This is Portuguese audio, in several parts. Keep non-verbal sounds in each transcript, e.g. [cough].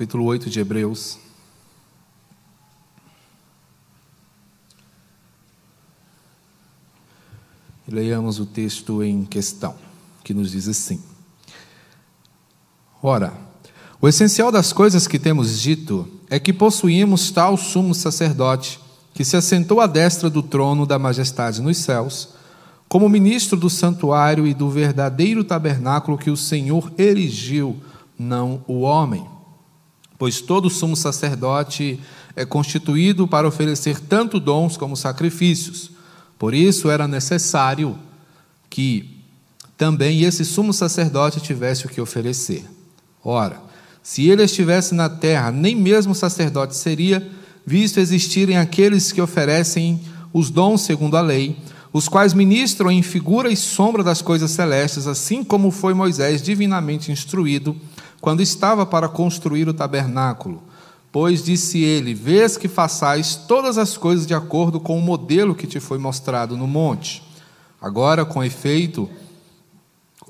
capítulo 8 de Hebreus. Leiamos o texto em questão, que nos diz assim: Ora, o essencial das coisas que temos dito é que possuímos tal sumo sacerdote, que se assentou à destra do trono da majestade nos céus, como ministro do santuário e do verdadeiro tabernáculo que o Senhor erigiu, não o homem. Pois todo sumo sacerdote é constituído para oferecer tanto dons como sacrifícios. Por isso era necessário que também esse sumo sacerdote tivesse o que oferecer. Ora, se ele estivesse na terra, nem mesmo sacerdote seria, visto existirem aqueles que oferecem os dons segundo a lei, os quais ministram em figura e sombra das coisas celestes, assim como foi Moisés divinamente instruído quando estava para construir o tabernáculo Pois disse ele: Vês que façais todas as coisas de acordo com o modelo que te foi mostrado no monte. Agora, com efeito,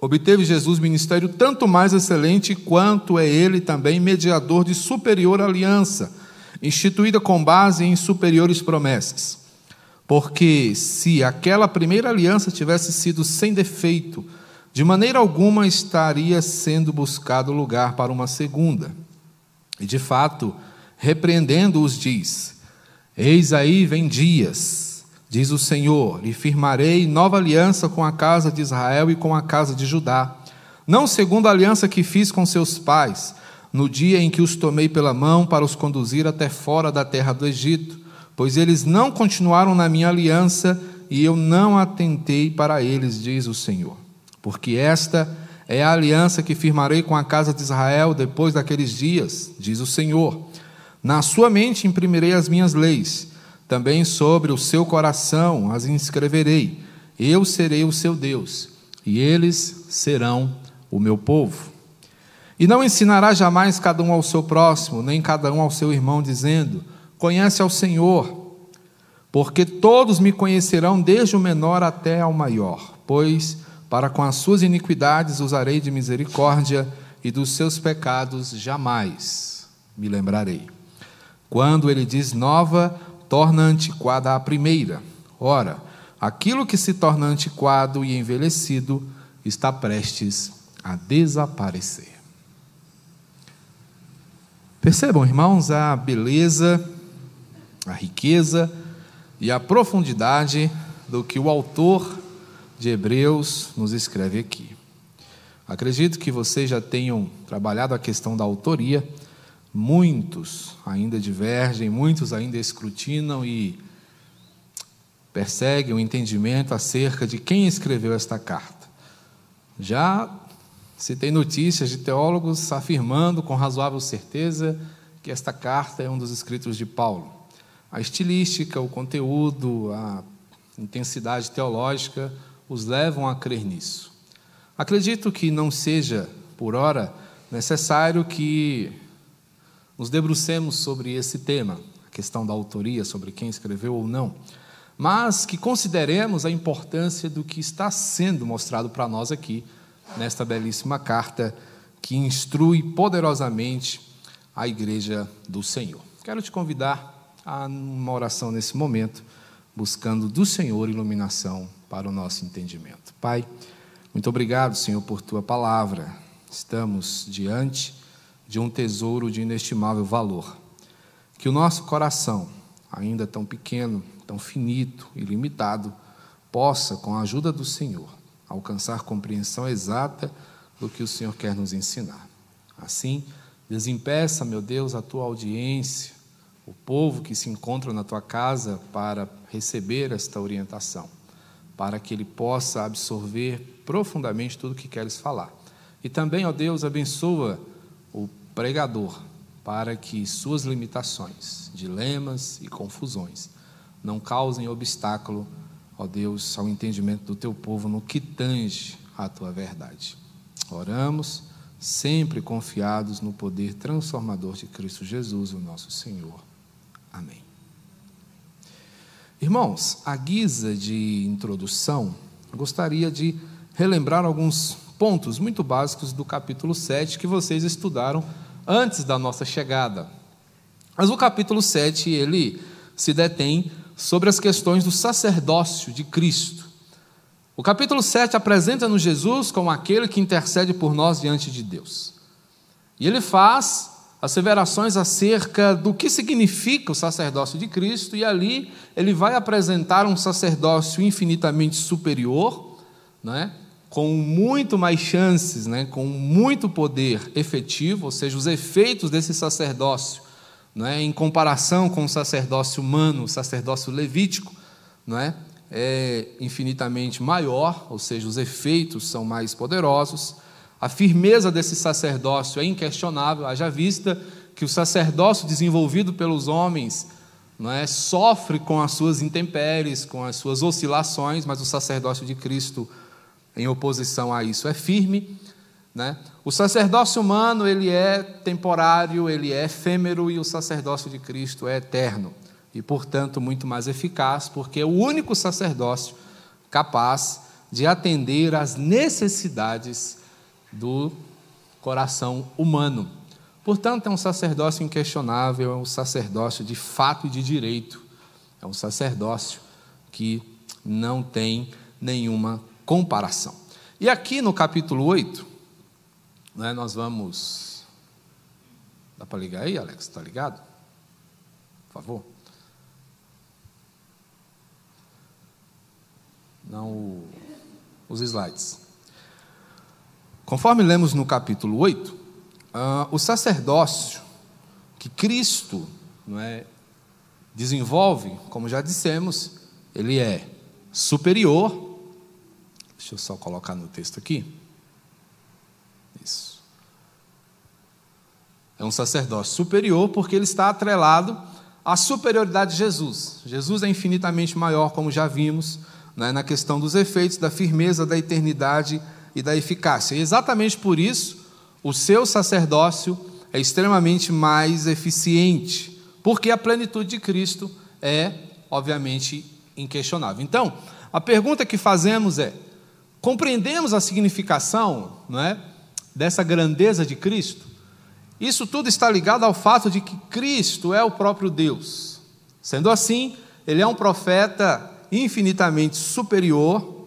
obteve Jesus ministério tanto mais excelente quanto é ele também mediador de superior aliança, instituída com base em superiores promessas. Porque se aquela primeira aliança tivesse sido sem defeito, de maneira alguma estaria sendo buscado lugar para uma segunda. E de fato, repreendendo-os, diz: Eis aí vem dias, diz o Senhor, e firmarei nova aliança com a casa de Israel e com a casa de Judá, não segundo a aliança que fiz com seus pais, no dia em que os tomei pela mão para os conduzir até fora da terra do Egito, pois eles não continuaram na minha aliança e eu não atentei para eles, diz o Senhor. Porque esta é a aliança que firmarei com a casa de Israel depois daqueles dias, diz o Senhor na sua mente imprimirei as minhas leis, também sobre o seu coração as inscreverei. Eu serei o seu Deus, e eles serão o meu povo. E não ensinará jamais cada um ao seu próximo, nem cada um ao seu irmão, dizendo: Conhece ao Senhor, porque todos me conhecerão, desde o menor até ao maior, pois para com as suas iniquidades usarei de misericórdia, e dos seus pecados jamais me lembrarei. Quando ele diz nova, torna antiquada a primeira. Ora, aquilo que se torna antiquado e envelhecido está prestes a desaparecer. Percebam, irmãos, a beleza, a riqueza e a profundidade do que o autor de Hebreus nos escreve aqui. Acredito que vocês já tenham trabalhado a questão da autoria Muitos ainda divergem, muitos ainda escrutinam e perseguem o entendimento acerca de quem escreveu esta carta. Já se tem notícias de teólogos afirmando com razoável certeza que esta carta é um dos escritos de Paulo. A estilística, o conteúdo, a intensidade teológica os levam a crer nisso. Acredito que não seja, por ora, necessário que nos debrucemos sobre esse tema, a questão da autoria, sobre quem escreveu ou não, mas que consideremos a importância do que está sendo mostrado para nós aqui, nesta belíssima carta que instrui poderosamente a igreja do Senhor. Quero te convidar a uma oração nesse momento, buscando do Senhor iluminação para o nosso entendimento. Pai, muito obrigado, Senhor, por tua palavra. Estamos diante de um tesouro de inestimável valor. Que o nosso coração, ainda tão pequeno, tão finito e limitado, possa, com a ajuda do Senhor, alcançar compreensão exata do que o Senhor quer nos ensinar. Assim, desempeça, meu Deus, a tua audiência, o povo que se encontra na tua casa para receber esta orientação, para que ele possa absorver profundamente tudo o que queres falar. E também, ó Deus, abençoa o pregador para que suas limitações, dilemas e confusões não causem obstáculo, ó Deus, ao entendimento do teu povo no que tange a tua verdade. Oramos sempre confiados no poder transformador de Cristo Jesus, o nosso Senhor. Amém. Irmãos, a guisa de introdução, gostaria de relembrar alguns pontos muito básicos do capítulo 7 que vocês estudaram antes da nossa chegada. Mas o capítulo 7, ele se detém sobre as questões do sacerdócio de Cristo. O capítulo 7 apresenta-nos Jesus como aquele que intercede por nós diante de Deus. E ele faz asseverações acerca do que significa o sacerdócio de Cristo, e ali ele vai apresentar um sacerdócio infinitamente superior, né, com muito mais chances, né, com muito poder efetivo, ou seja, os efeitos desse sacerdócio, né, em comparação com o sacerdócio humano, o sacerdócio levítico, não é, é infinitamente maior, ou seja, os efeitos são mais poderosos. A firmeza desse sacerdócio é inquestionável, haja vista que o sacerdócio desenvolvido pelos homens não é, sofre com as suas intempéries, com as suas oscilações, mas o sacerdócio de Cristo, em oposição a isso, é firme. Né? O sacerdócio humano ele é temporário, ele é efêmero e o sacerdócio de Cristo é eterno e, portanto, muito mais eficaz, porque é o único sacerdócio capaz de atender às necessidades do coração humano. Portanto, é um sacerdócio inquestionável, é um sacerdócio de fato e de direito, é um sacerdócio que não tem nenhuma comparação. E aqui no capítulo 8, né, nós vamos. Dá para ligar aí, Alex? Está ligado? Por favor. Não os slides. Conforme lemos no capítulo 8, uh, ah, o sacerdócio que Cristo é, desenvolve, como já dissemos, ele é superior. Deixa eu só colocar no texto aqui. Isso. É um sacerdócio superior porque ele está atrelado à superioridade de Jesus. Jesus é infinitamente maior, como já vimos, né, na questão dos efeitos, da firmeza, da eternidade e da eficácia. E exatamente por isso, o seu sacerdócio é extremamente mais eficiente, porque a plenitude de Cristo é, obviamente, inquestionável. Então, a pergunta que fazemos é: compreendemos a significação não é, dessa grandeza de Cristo? Isso tudo está ligado ao fato de que Cristo é o próprio Deus. Sendo assim, ele é um profeta infinitamente superior,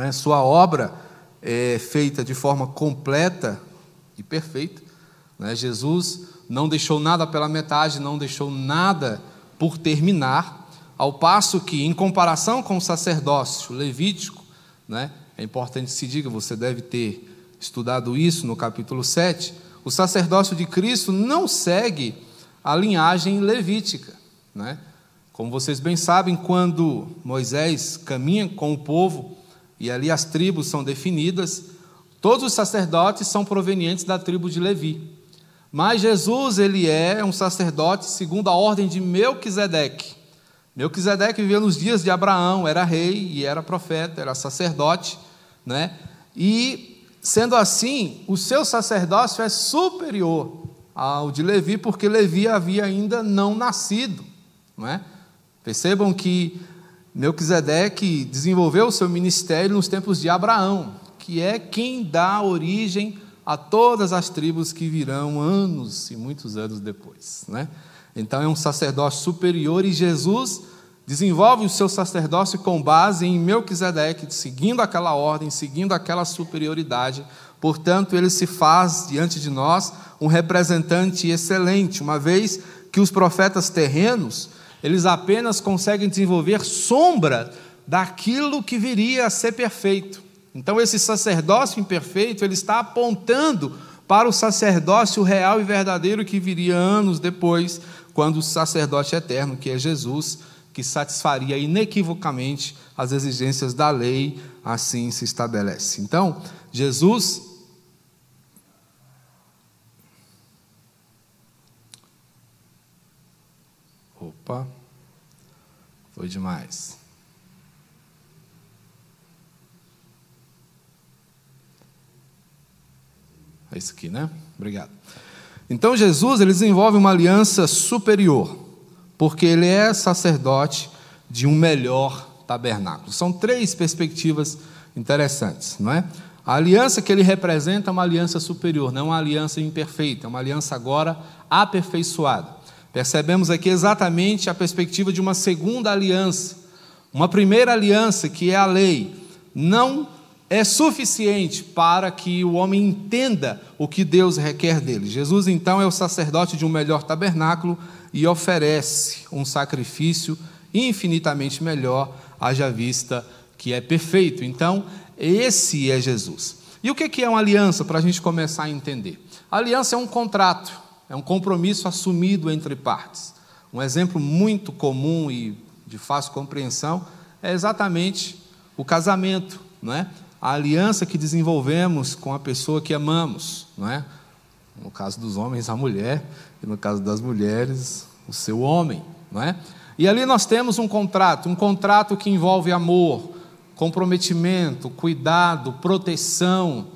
é? sua obra é feita de forma completa e perfeita. Né? Jesus não deixou nada pela metade, não deixou nada por terminar, ao passo que, em comparação com o sacerdócio levítico, né? é importante que se diga, você deve ter estudado isso no capítulo 7, o sacerdócio de Cristo não segue a linhagem levítica. Né? Como vocês bem sabem, quando Moisés caminha com o povo e ali as tribos são definidas. Todos os sacerdotes são provenientes da tribo de Levi. Mas Jesus, ele é um sacerdote segundo a ordem de Melquisedeque. Melquisedeque viveu nos dias de Abraão, era rei e era profeta, era sacerdote, né? E sendo assim, o seu sacerdócio é superior ao de Levi, porque Levi havia ainda não nascido, não é? Percebam que Melquisedeque desenvolveu o seu ministério nos tempos de Abraão, que é quem dá origem a todas as tribos que virão anos e muitos anos depois. Né? Então é um sacerdócio superior e Jesus desenvolve o seu sacerdócio com base em Melquisedeque, seguindo aquela ordem, seguindo aquela superioridade. Portanto, ele se faz diante de nós um representante excelente, uma vez que os profetas terrenos eles apenas conseguem desenvolver sombra daquilo que viria a ser perfeito. Então, esse sacerdócio imperfeito, ele está apontando para o sacerdócio real e verdadeiro que viria anos depois, quando o sacerdote eterno, que é Jesus, que satisfaria inequivocamente as exigências da lei, assim se estabelece. Então, Jesus Opa, foi demais. É isso aqui, né? Obrigado. Então Jesus ele desenvolve uma aliança superior, porque ele é sacerdote de um melhor tabernáculo. São três perspectivas interessantes, não é? A aliança que ele representa é uma aliança superior, não uma aliança imperfeita, é uma aliança agora aperfeiçoada. Percebemos aqui exatamente a perspectiva de uma segunda aliança. Uma primeira aliança, que é a lei, não é suficiente para que o homem entenda o que Deus requer dele. Jesus, então, é o sacerdote de um melhor tabernáculo e oferece um sacrifício infinitamente melhor, haja vista que é perfeito. Então, esse é Jesus. E o que é uma aliança, para a gente começar a entender? A aliança é um contrato, é um compromisso assumido entre partes. Um exemplo muito comum e de fácil compreensão é exatamente o casamento, não é? A aliança que desenvolvemos com a pessoa que amamos, não é? No caso dos homens, a mulher, e no caso das mulheres, o seu homem, não é? E ali nós temos um contrato, um contrato que envolve amor, comprometimento, cuidado, proteção,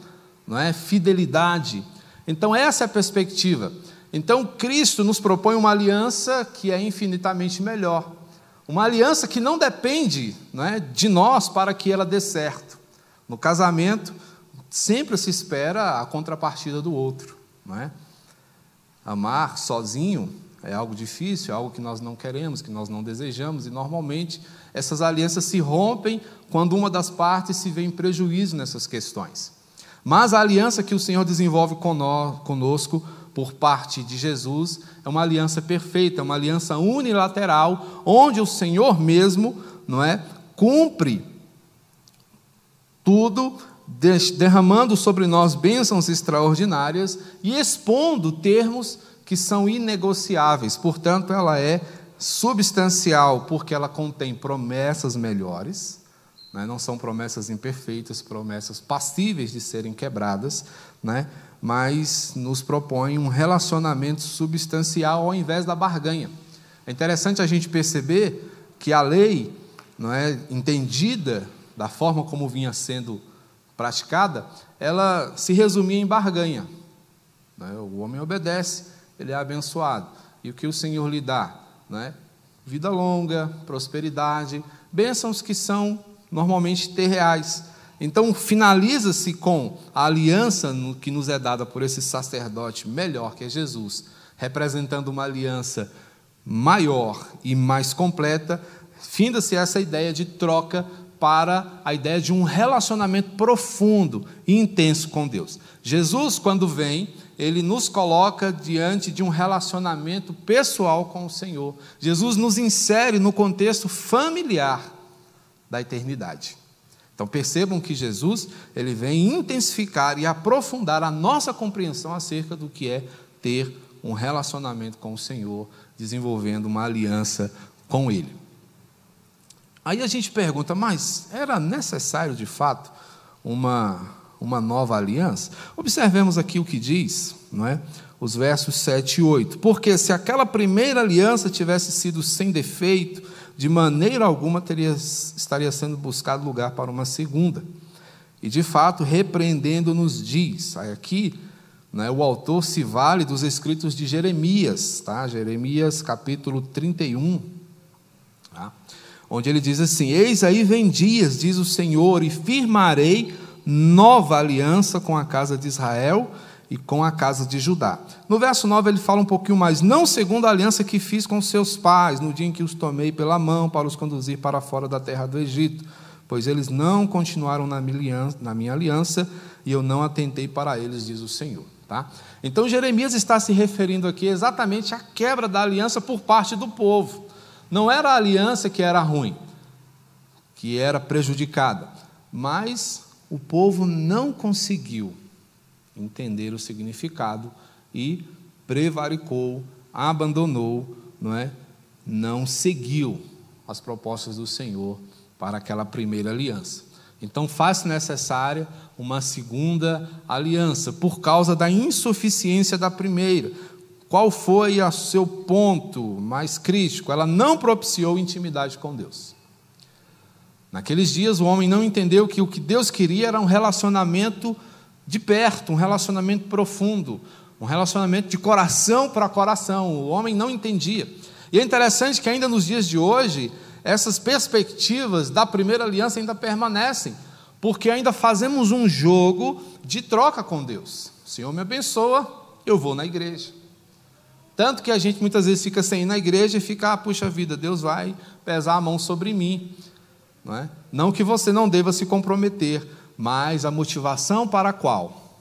não é? fidelidade. Então, essa é a perspectiva. Então, Cristo nos propõe uma aliança que é infinitamente melhor. Uma aliança que não depende não é, de nós para que ela dê certo. No casamento, sempre se espera a contrapartida do outro. Não é? Amar sozinho é algo difícil, é algo que nós não queremos, que nós não desejamos, e normalmente essas alianças se rompem quando uma das partes se vê em prejuízo nessas questões. Mas a aliança que o Senhor desenvolve conosco por parte de Jesus é uma aliança perfeita, é uma aliança unilateral, onde o Senhor mesmo, não é, cumpre tudo, derramando sobre nós bênçãos extraordinárias e expondo termos que são inegociáveis. Portanto, ela é substancial porque ela contém promessas melhores, não são promessas imperfeitas, promessas passíveis de serem quebradas, né? Mas nos propõe um relacionamento substancial ao invés da barganha. É interessante a gente perceber que a lei, não é entendida da forma como vinha sendo praticada, ela se resumia em barganha. Né? O homem obedece, ele é abençoado. E o que o Senhor lhe dá? Né? Vida longa, prosperidade, bênçãos que são normalmente terreais. Então, finaliza-se com a aliança que nos é dada por esse sacerdote melhor, que é Jesus, representando uma aliança maior e mais completa. Finda-se essa ideia de troca para a ideia de um relacionamento profundo e intenso com Deus. Jesus, quando vem, ele nos coloca diante de um relacionamento pessoal com o Senhor. Jesus nos insere no contexto familiar da eternidade. Então percebam que Jesus, ele vem intensificar e aprofundar a nossa compreensão acerca do que é ter um relacionamento com o Senhor, desenvolvendo uma aliança com ele. Aí a gente pergunta, mas era necessário de fato uma uma nova aliança? Observemos aqui o que diz, não é? Os versos 7 e 8. Porque se aquela primeira aliança tivesse sido sem defeito, de maneira alguma teria, estaria sendo buscado lugar para uma segunda. E de fato, repreendendo-nos diz, aqui né, o autor se vale dos escritos de Jeremias, tá? Jeremias capítulo 31, tá? onde ele diz assim: Eis aí vem dias, diz o Senhor, e firmarei nova aliança com a casa de Israel e com a casa de Judá. No verso 9 ele fala um pouquinho mais, não segundo a aliança que fiz com seus pais, no dia em que os tomei pela mão para os conduzir para fora da terra do Egito, pois eles não continuaram na minha aliança, e eu não atentei para eles, diz o Senhor. Tá? Então Jeremias está se referindo aqui exatamente à quebra da aliança por parte do povo. Não era a aliança que era ruim, que era prejudicada, mas o povo não conseguiu entender o significado e prevaricou, abandonou, não é? Não seguiu as propostas do Senhor para aquela primeira aliança. Então faz necessária uma segunda aliança por causa da insuficiência da primeira. Qual foi o seu ponto mais crítico? Ela não propiciou intimidade com Deus. Naqueles dias o homem não entendeu que o que Deus queria era um relacionamento de perto, um relacionamento profundo, um relacionamento de coração para coração. O homem não entendia. E é interessante que ainda nos dias de hoje, essas perspectivas da primeira aliança ainda permanecem, porque ainda fazemos um jogo de troca com Deus. O Senhor me abençoa, eu vou na igreja. Tanto que a gente muitas vezes fica sem ir na igreja e fica, ah, puxa vida, Deus vai pesar a mão sobre mim. Não, é? não que você não deva se comprometer, mas a motivação para a qual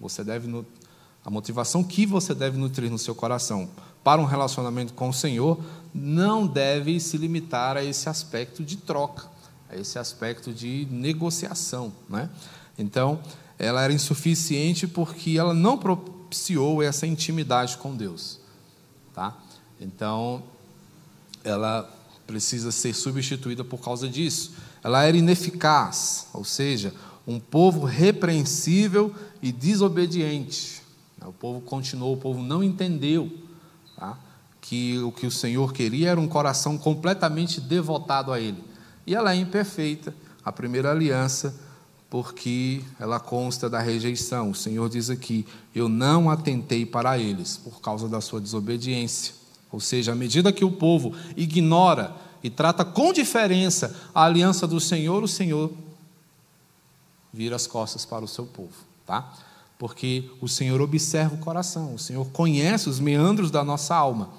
você deve a motivação que você deve nutrir no seu coração para um relacionamento com o Senhor não deve se limitar a esse aspecto de troca, a esse aspecto de negociação, né? Então, ela era insuficiente porque ela não propiciou essa intimidade com Deus, tá? Então, ela precisa ser substituída por causa disso. Ela era ineficaz, ou seja, um povo repreensível e desobediente. O povo continuou, o povo não entendeu tá? que o que o Senhor queria era um coração completamente devotado a Ele. E ela é imperfeita, a primeira aliança, porque ela consta da rejeição. O Senhor diz aqui: Eu não atentei para eles por causa da sua desobediência. Ou seja, à medida que o povo ignora e trata com diferença a aliança do Senhor, o Senhor vira as costas para o seu povo, tá? Porque o Senhor observa o coração, o Senhor conhece os meandros da nossa alma.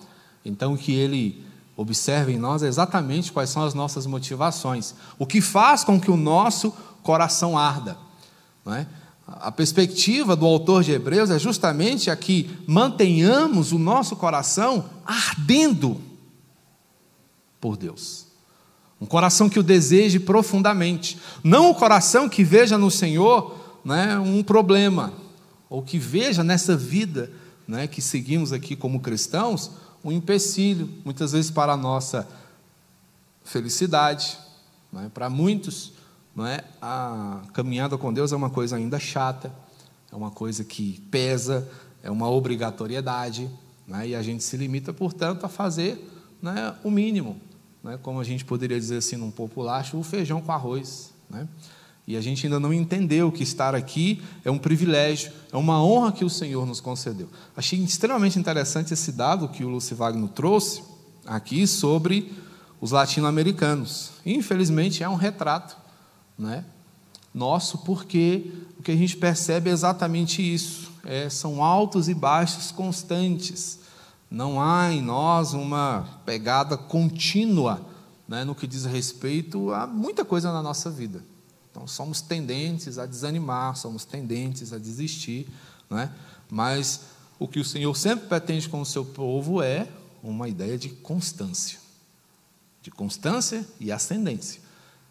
Então, o que Ele observa em nós é exatamente quais são as nossas motivações, o que faz com que o nosso coração arda. Não é? A perspectiva do autor de Hebreus é justamente a que mantenhamos o nosso coração ardendo por Deus. Um coração que o deseje profundamente. Não o coração que veja no Senhor né, um problema, ou que veja nessa vida né, que seguimos aqui como cristãos um empecilho, muitas vezes para a nossa felicidade. Né? Para muitos, não é? a caminhada com Deus é uma coisa ainda chata, é uma coisa que pesa, é uma obrigatoriedade, né? e a gente se limita, portanto, a fazer né, o mínimo né, como a gente poderia dizer assim num popular, o feijão com arroz. Né? E a gente ainda não entendeu que estar aqui é um privilégio, é uma honra que o Senhor nos concedeu. Achei extremamente interessante esse dado que o Lúcio Wagner trouxe aqui sobre os latino-americanos. Infelizmente é um retrato né, nosso, porque o que a gente percebe é exatamente isso: é, são altos e baixos constantes. Não há em nós uma pegada contínua né, no que diz respeito a muita coisa na nossa vida. Então, somos tendentes a desanimar, somos tendentes a desistir, né? mas o que o Senhor sempre pretende com o seu povo é uma ideia de constância. De constância e ascendência.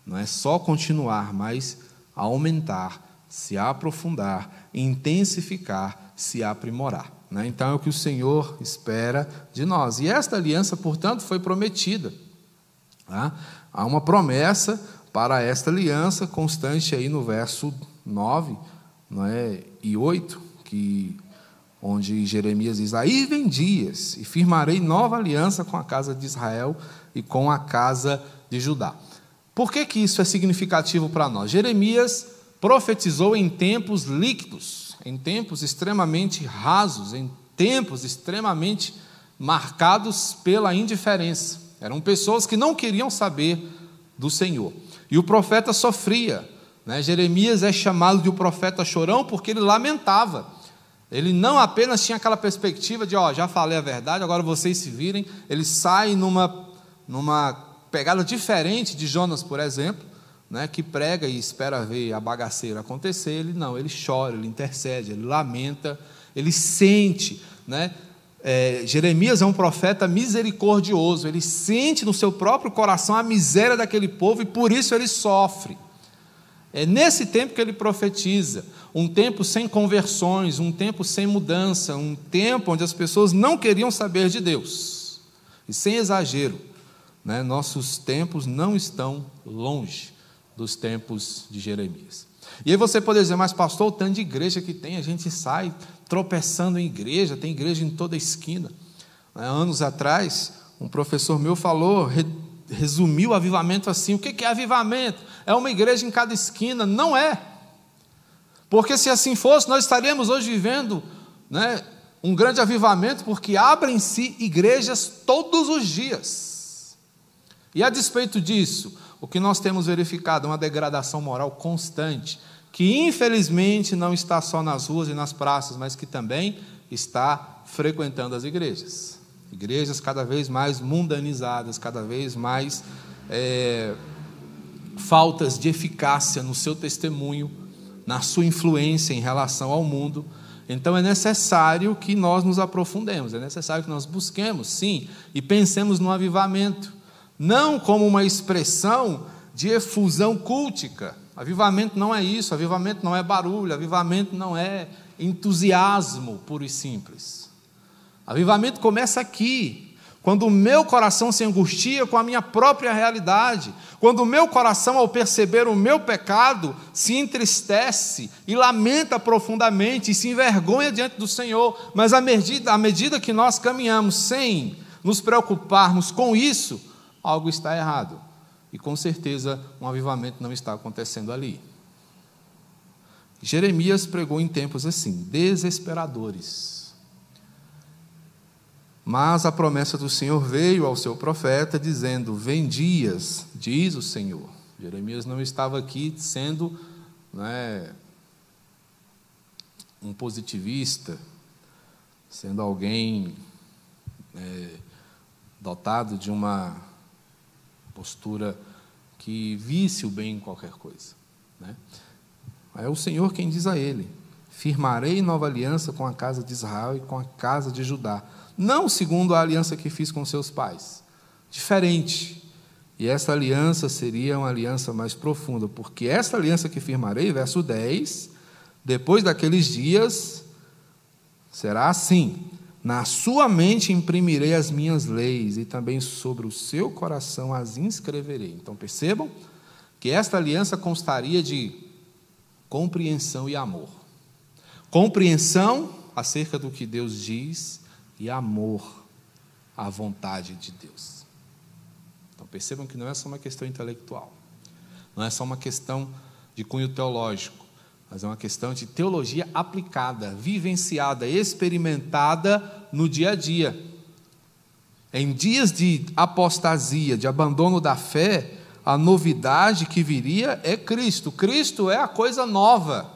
Não é só continuar, mas aumentar, se aprofundar, intensificar, se aprimorar. Né? Então é o que o Senhor espera de nós. E esta aliança, portanto, foi prometida. Tá? Há uma promessa para esta aliança constante aí no verso 9 não é? e 8, que, onde Jeremias diz: Aí vem dias, e firmarei nova aliança com a casa de Israel e com a casa de Judá. Por que, que isso é significativo para nós? Jeremias profetizou em tempos líquidos em tempos extremamente rasos, em tempos extremamente marcados pela indiferença. Eram pessoas que não queriam saber do Senhor. E o profeta sofria. Né? Jeremias é chamado de o profeta chorão porque ele lamentava. Ele não apenas tinha aquela perspectiva de, ó, já falei a verdade, agora vocês se virem. Ele sai numa, numa pegada diferente de Jonas, por exemplo, né, que prega e espera ver a bagaceira acontecer, ele não, ele chora, ele intercede, ele lamenta, ele sente. Né? É, Jeremias é um profeta misericordioso, ele sente no seu próprio coração a miséria daquele povo e por isso ele sofre. É nesse tempo que ele profetiza, um tempo sem conversões, um tempo sem mudança, um tempo onde as pessoas não queriam saber de Deus. E sem exagero, né, nossos tempos não estão longe dos tempos de Jeremias. E aí você pode dizer, mas pastor, o tanto de igreja que tem, a gente sai tropeçando em igreja, tem igreja em toda esquina. Anos atrás, um professor meu falou, resumiu o avivamento assim: o que é avivamento? É uma igreja em cada esquina. Não é. Porque se assim fosse, nós estaríamos hoje vivendo né, um grande avivamento, porque abrem-se igrejas todos os dias. E a despeito disso, o que nós temos verificado é uma degradação moral constante, que infelizmente não está só nas ruas e nas praças, mas que também está frequentando as igrejas. Igrejas cada vez mais mundanizadas, cada vez mais é, faltas de eficácia no seu testemunho, na sua influência em relação ao mundo. Então é necessário que nós nos aprofundemos, é necessário que nós busquemos, sim, e pensemos no avivamento, não como uma expressão de efusão cultica. Avivamento não é isso, avivamento não é barulho, avivamento não é entusiasmo puro e simples. Avivamento começa aqui, quando o meu coração se angustia com a minha própria realidade, quando o meu coração, ao perceber o meu pecado, se entristece e lamenta profundamente e se envergonha diante do Senhor, mas à medida, à medida que nós caminhamos sem nos preocuparmos com isso, algo está errado. E com certeza um avivamento não está acontecendo ali. Jeremias pregou em tempos assim, desesperadores mas a promessa do Senhor veio ao seu profeta, dizendo: Vem dias, diz o Senhor. Jeremias não estava aqui sendo né, um positivista, sendo alguém é, dotado de uma postura que visse o bem em qualquer coisa. Né? É o Senhor quem diz a ele: Firmarei nova aliança com a casa de Israel e com a casa de Judá não segundo a aliança que fiz com seus pais. Diferente. E essa aliança seria uma aliança mais profunda, porque essa aliança que firmarei, verso 10, depois daqueles dias, será assim: na sua mente imprimirei as minhas leis, e também sobre o seu coração as inscreverei. Então percebam que esta aliança constaria de compreensão e amor. Compreensão acerca do que Deus diz e amor à vontade de Deus. Então percebam que não é só uma questão intelectual, não é só uma questão de cunho teológico, mas é uma questão de teologia aplicada, vivenciada, experimentada no dia a dia. Em dias de apostasia, de abandono da fé, a novidade que viria é Cristo. Cristo é a coisa nova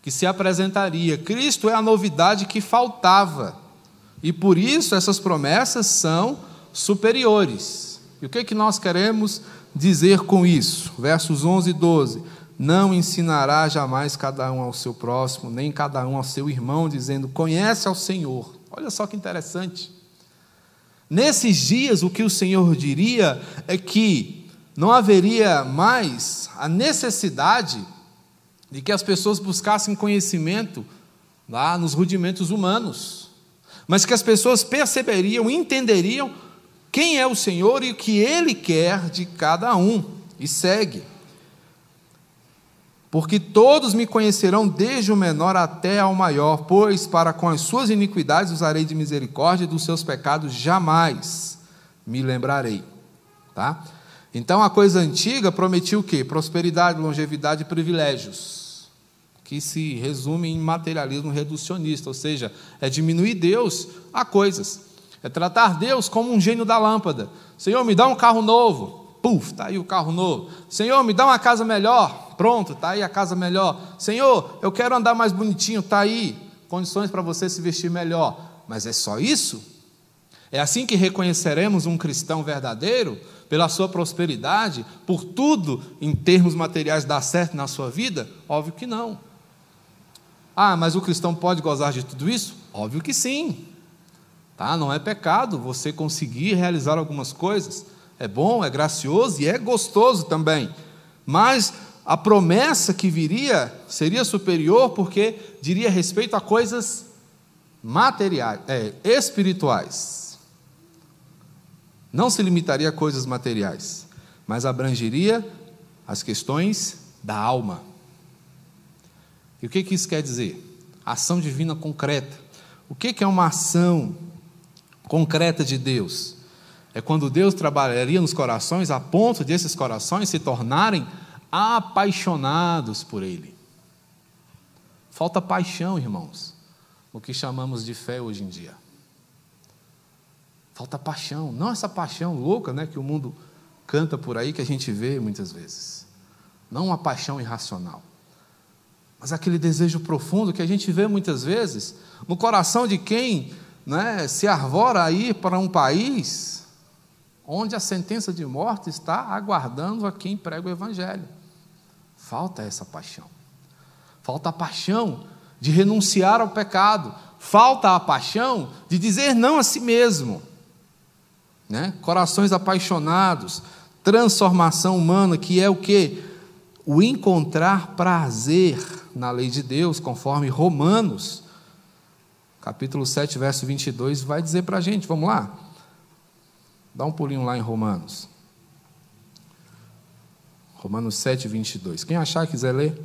que se apresentaria. Cristo é a novidade que faltava. E por isso essas promessas são superiores. E o que, é que nós queremos dizer com isso? Versos 11 e 12. Não ensinará jamais cada um ao seu próximo, nem cada um ao seu irmão, dizendo: Conhece ao Senhor. Olha só que interessante. Nesses dias, o que o Senhor diria é que não haveria mais a necessidade de que as pessoas buscassem conhecimento lá nos rudimentos humanos mas que as pessoas perceberiam, entenderiam quem é o Senhor e o que Ele quer de cada um, e segue. Porque todos me conhecerão, desde o menor até ao maior, pois para com as suas iniquidades usarei de misericórdia e dos seus pecados jamais me lembrarei. Tá? Então a coisa antiga prometia o quê? Prosperidade, longevidade e privilégios que se resume em materialismo reducionista, ou seja, é diminuir Deus a coisas, é tratar Deus como um gênio da lâmpada. Senhor, me dá um carro novo, puf, está aí o carro novo. Senhor, me dá uma casa melhor, pronto, está aí a casa melhor. Senhor, eu quero andar mais bonitinho, está aí, condições para você se vestir melhor. Mas é só isso? É assim que reconheceremos um cristão verdadeiro? Pela sua prosperidade, por tudo em termos materiais dar certo na sua vida? Óbvio que não. Ah, mas o cristão pode gozar de tudo isso? Óbvio que sim. Tá? Não é pecado você conseguir realizar algumas coisas. É bom, é gracioso e é gostoso também. Mas a promessa que viria seria superior porque diria respeito a coisas materiais, é, espirituais. Não se limitaria a coisas materiais, mas abrangeria as questões da alma. E o que, que isso quer dizer? Ação divina concreta. O que, que é uma ação concreta de Deus? É quando Deus trabalharia nos corações a ponto de esses corações se tornarem apaixonados por Ele. Falta paixão, irmãos, o que chamamos de fé hoje em dia. Falta paixão, não essa paixão louca né, que o mundo canta por aí que a gente vê muitas vezes. Não uma paixão irracional, mas aquele desejo profundo que a gente vê muitas vezes no coração de quem né, se arvora a ir para um país onde a sentença de morte está aguardando a quem prega o Evangelho. Falta essa paixão. Falta a paixão de renunciar ao pecado. Falta a paixão de dizer não a si mesmo. Né? Corações apaixonados, transformação humana, que é o que? O encontrar prazer na lei de Deus, conforme Romanos, capítulo 7, verso 22, vai dizer para a gente. Vamos lá? Dá um pulinho lá em Romanos. Romanos 7, 22. Quem achar quiser ler.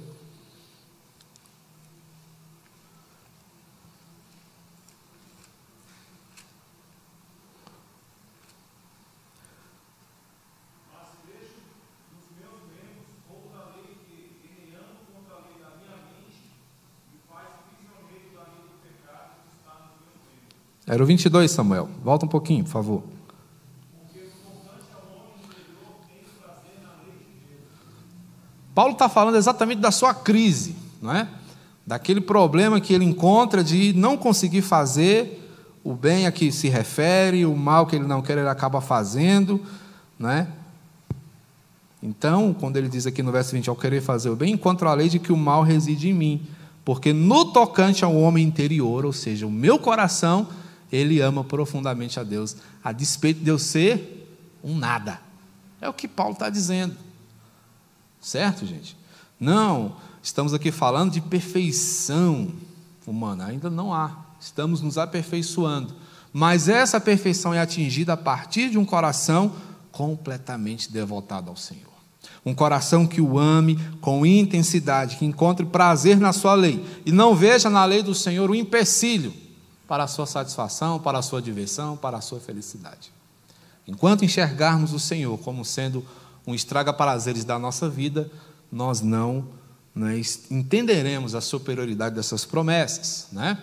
Era o 22, Samuel. Volta um pouquinho, por favor. Paulo está falando exatamente da sua crise, não é? Daquele problema que ele encontra de não conseguir fazer o bem a que se refere, o mal que ele não quer, ele acaba fazendo, não é? Então, quando ele diz aqui no verso 20, ao querer fazer o bem, encontro a lei de que o mal reside em mim, porque no tocante ao homem interior, ou seja, o meu coração, ele ama profundamente a Deus, a despeito de eu ser um nada. É o que Paulo está dizendo. Certo, gente? Não, estamos aqui falando de perfeição humana, ainda não há. Estamos nos aperfeiçoando. Mas essa perfeição é atingida a partir de um coração completamente devotado ao Senhor. Um coração que o ame com intensidade, que encontre prazer na sua lei e não veja na lei do Senhor o um empecilho para a sua satisfação, para a sua diversão, para a sua felicidade. Enquanto enxergarmos o Senhor como sendo um estraga-prazeres da nossa vida, nós não né, entenderemos a superioridade dessas promessas. Né?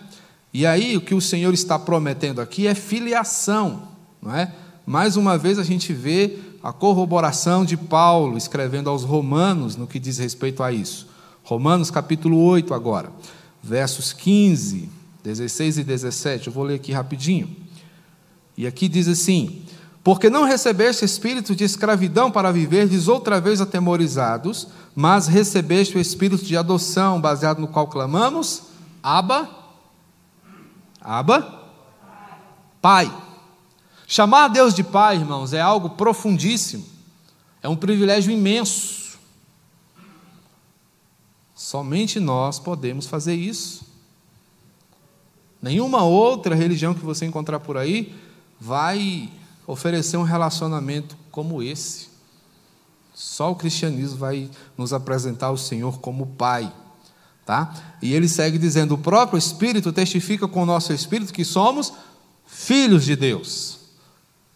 E aí, o que o Senhor está prometendo aqui é filiação. Não é? Mais uma vez, a gente vê a corroboração de Paulo escrevendo aos Romanos no que diz respeito a isso. Romanos capítulo 8, agora, versos 15 16 e 17, eu vou ler aqui rapidinho. E aqui diz assim: Porque não recebeste espírito de escravidão para viverdes outra vez atemorizados, mas recebeste o espírito de adoção, baseado no qual clamamos: Aba, Aba, Pai. Chamar a Deus de Pai, irmãos, é algo profundíssimo, é um privilégio imenso. Somente nós podemos fazer isso. Nenhuma outra religião que você encontrar por aí vai oferecer um relacionamento como esse. Só o cristianismo vai nos apresentar o Senhor como Pai. Tá? E ele segue dizendo: o próprio Espírito testifica com o nosso Espírito que somos filhos de Deus.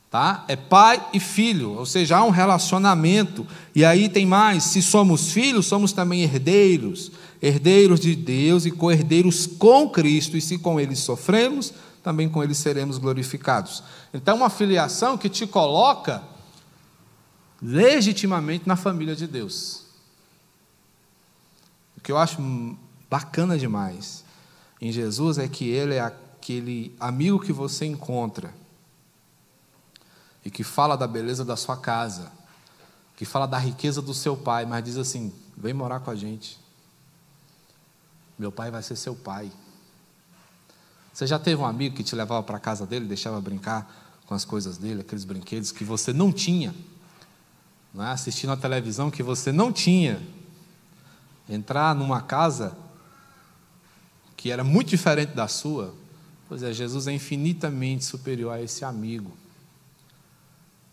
Tá? É pai e filho, ou seja, há um relacionamento. E aí tem mais: se somos filhos, somos também herdeiros herdeiros de Deus e co-herdeiros com Cristo, e se com ele sofremos, também com ele seremos glorificados. Então, uma filiação que te coloca legitimamente na família de Deus. O que eu acho bacana demais em Jesus é que ele é aquele amigo que você encontra e que fala da beleza da sua casa, que fala da riqueza do seu pai, mas diz assim: vem morar com a gente. Meu pai vai ser seu pai. Você já teve um amigo que te levava para a casa dele, deixava brincar com as coisas dele, aqueles brinquedos que você não tinha, não é? assistindo a televisão que você não tinha, entrar numa casa que era muito diferente da sua? Pois é, Jesus é infinitamente superior a esse amigo,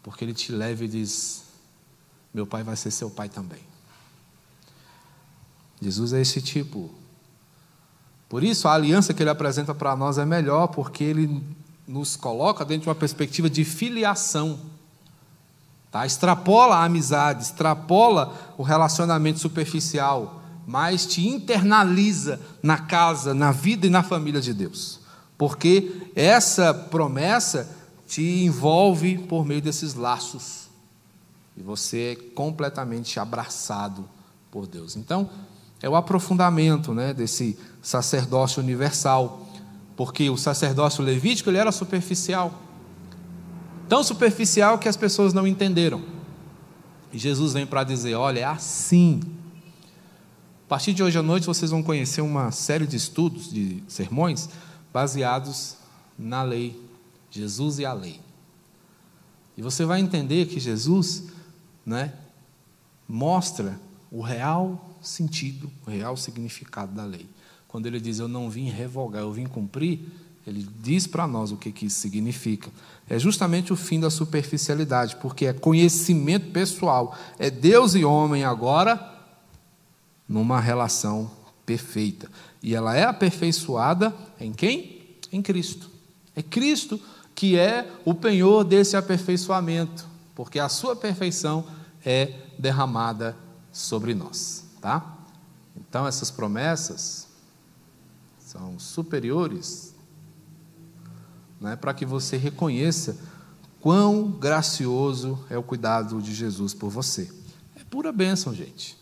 porque ele te leva e diz: Meu pai vai ser seu pai também. Jesus é esse tipo por isso, a aliança que ele apresenta para nós é melhor, porque ele nos coloca dentro de uma perspectiva de filiação. Tá? Extrapola a amizade, extrapola o relacionamento superficial, mas te internaliza na casa, na vida e na família de Deus. Porque essa promessa te envolve por meio desses laços. e você é completamente abraçado por Deus. Então, é o aprofundamento né, desse sacerdócio universal, porque o sacerdócio levítico ele era superficial, tão superficial que as pessoas não entenderam. E Jesus vem para dizer: olha, é assim. A partir de hoje à noite vocês vão conhecer uma série de estudos, de sermões, baseados na lei, Jesus e a lei. E você vai entender que Jesus né, mostra o real sentido, o real significado da lei. Quando ele diz eu não vim revogar, eu vim cumprir, ele diz para nós o que, que isso significa. É justamente o fim da superficialidade, porque é conhecimento pessoal, é Deus e homem agora numa relação perfeita. E ela é aperfeiçoada em quem? Em Cristo. É Cristo que é o penhor desse aperfeiçoamento, porque a sua perfeição é derramada sobre nós, tá? Então essas promessas são superiores, né, para que você reconheça quão gracioso é o cuidado de Jesus por você. É pura bênção, gente.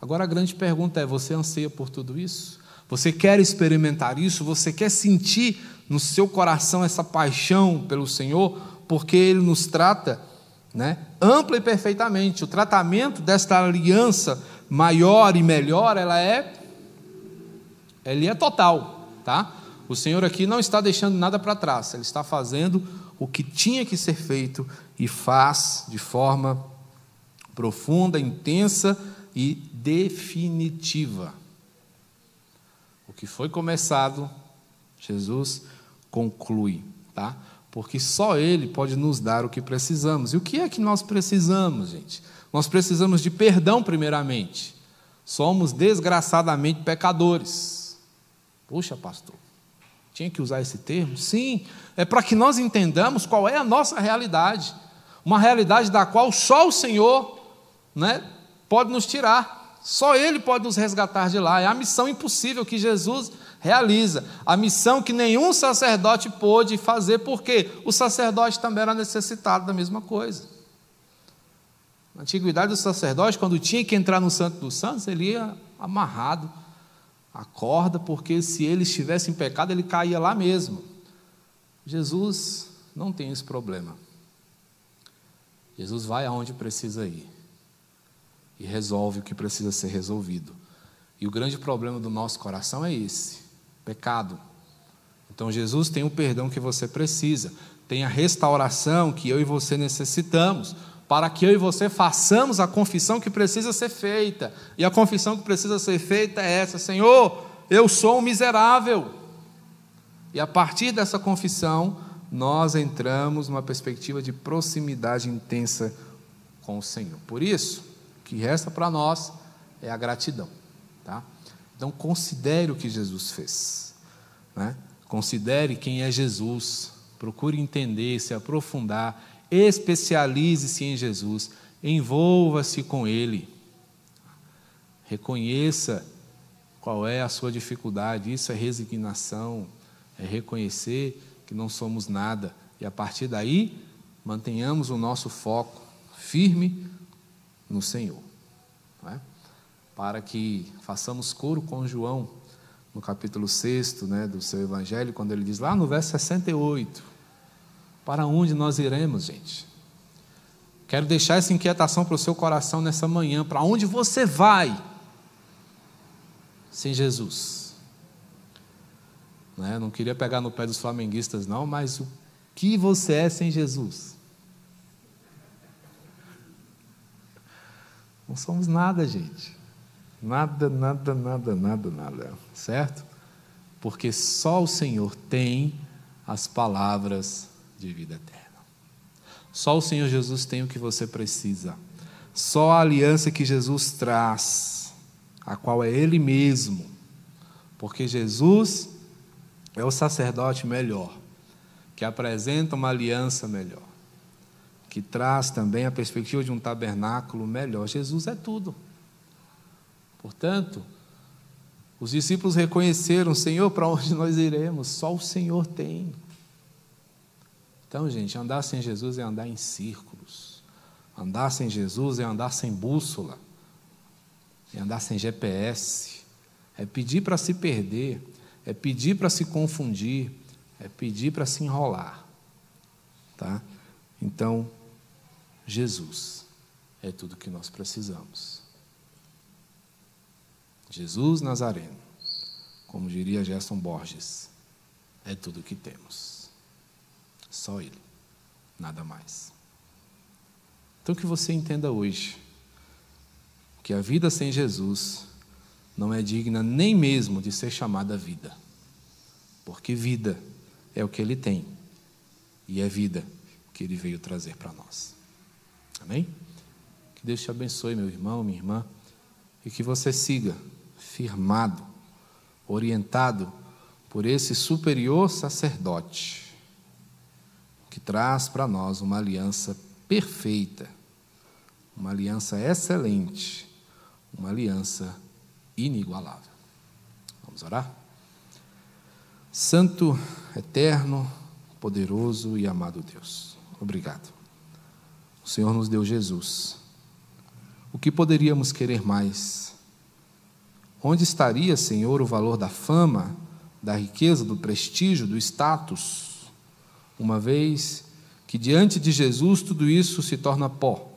Agora a grande pergunta é: você anseia por tudo isso? Você quer experimentar isso? Você quer sentir no seu coração essa paixão pelo Senhor, porque Ele nos trata né, ampla e perfeitamente. O tratamento desta aliança maior e melhor, ela é, ele é total, tá? O Senhor aqui não está deixando nada para trás, Ele está fazendo o que tinha que ser feito e faz de forma profunda, intensa e definitiva. O que foi começado, Jesus conclui, tá? Porque só Ele pode nos dar o que precisamos. E o que é que nós precisamos, gente? Nós precisamos de perdão, primeiramente. Somos desgraçadamente pecadores. Puxa, pastor, tinha que usar esse termo? Sim, é para que nós entendamos qual é a nossa realidade. Uma realidade da qual só o Senhor né, pode nos tirar. Só Ele pode nos resgatar de lá. É a missão impossível que Jesus realiza. A missão que nenhum sacerdote pôde fazer, porque o sacerdote também era necessitado da mesma coisa. Na antiguidade, o sacerdote, quando tinha que entrar no Santo dos Santos, ele ia amarrado à corda, porque se ele estivesse em pecado, ele caía lá mesmo. Jesus não tem esse problema. Jesus vai aonde precisa ir e resolve o que precisa ser resolvido. E o grande problema do nosso coração é esse: pecado. Então Jesus tem o perdão que você precisa, tem a restauração que eu e você necessitamos, para que eu e você façamos a confissão que precisa ser feita. E a confissão que precisa ser feita é essa: Senhor, eu sou um miserável. E a partir dessa confissão, nós entramos numa perspectiva de proximidade intensa com o Senhor. Por isso, o que resta para nós é a gratidão. Tá? Então, considere o que Jesus fez. Né? Considere quem é Jesus. Procure entender, se aprofundar. Especialize-se em Jesus. Envolva-se com Ele. Reconheça qual é a sua dificuldade. Isso é resignação. É reconhecer que não somos nada. E a partir daí, mantenhamos o nosso foco firme no Senhor. É? para que façamos coro com João, no capítulo 6 né, do seu Evangelho, quando ele diz lá no verso 68: Para onde nós iremos, gente? Quero deixar essa inquietação para o seu coração nessa manhã: para onde você vai sem Jesus? Né? Não queria pegar no pé dos flamenguistas, não, mas o que você é sem Jesus? Não somos nada, gente. Nada, nada, nada, nada, nada. Certo? Porque só o Senhor tem as palavras de vida eterna. Só o Senhor Jesus tem o que você precisa. Só a aliança que Jesus traz, a qual é Ele mesmo. Porque Jesus é o sacerdote melhor, que apresenta uma aliança melhor, que traz também a perspectiva de um tabernáculo melhor. Jesus é tudo. Portanto, os discípulos reconheceram: Senhor, para onde [laughs] nós iremos? Só o Senhor tem. Então, gente, andar sem Jesus é andar em círculos. Andar sem Jesus é andar sem bússola, é andar sem GPS, é pedir para se perder, é pedir para se confundir, é pedir para se enrolar. Tá? Então, Jesus é tudo que nós precisamos. Jesus Nazareno, como diria Gerson Borges, é tudo que temos. Só Ele, nada mais. Então que você entenda hoje que a vida sem Jesus não é digna nem mesmo de ser chamada vida, porque vida é o que Ele tem e é vida que Ele veio trazer para nós. Amém? Que Deus te abençoe, meu irmão, minha irmã, e que você siga firmado, orientado por esse superior sacerdote que traz para nós uma aliança perfeita, uma aliança excelente, uma aliança inigualável. Vamos orar? Santo, eterno, poderoso e amado Deus, obrigado. O Senhor nos deu Jesus. O que poderíamos querer mais? Onde estaria, Senhor, o valor da fama, da riqueza, do prestígio, do status, uma vez que diante de Jesus tudo isso se torna pó?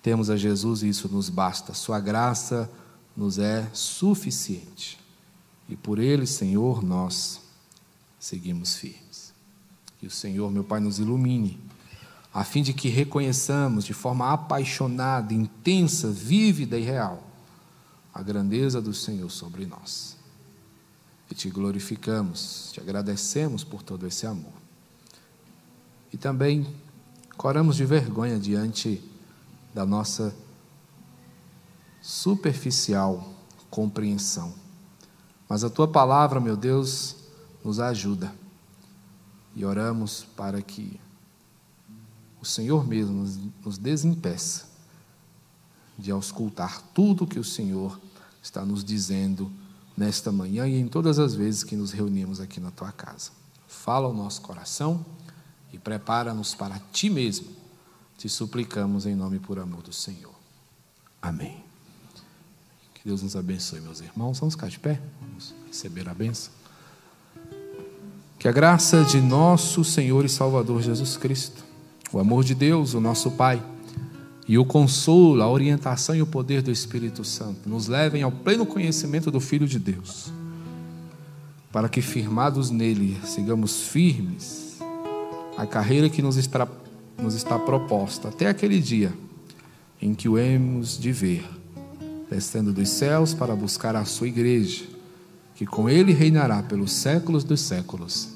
Temos a Jesus e isso nos basta. Sua graça nos é suficiente. E por Ele, Senhor, nós seguimos firmes. Que o Senhor, meu Pai, nos ilumine, a fim de que reconheçamos de forma apaixonada, intensa, vívida e real a grandeza do Senhor sobre nós. E te glorificamos, te agradecemos por todo esse amor. E também coramos de vergonha diante da nossa superficial compreensão. Mas a tua palavra, meu Deus, nos ajuda. E oramos para que o Senhor mesmo nos, desimpeça de auscultar tudo que o Senhor está nos dizendo nesta manhã e em todas as vezes que nos reunimos aqui na tua casa. Fala o nosso coração e prepara-nos para ti mesmo. Te suplicamos em nome por amor do Senhor. Amém. Que Deus nos abençoe, meus irmãos. Vamos ficar de pé? Vamos receber a benção. Que a graça de nosso Senhor e Salvador Jesus Cristo, o amor de Deus, o nosso Pai, e o consolo, a orientação e o poder do Espírito Santo nos levem ao pleno conhecimento do Filho de Deus, para que, firmados nele, sigamos firmes a carreira que nos está, nos está proposta até aquele dia em que o hemos de ver, descendo dos céus para buscar a sua igreja, que com ele reinará pelos séculos dos séculos.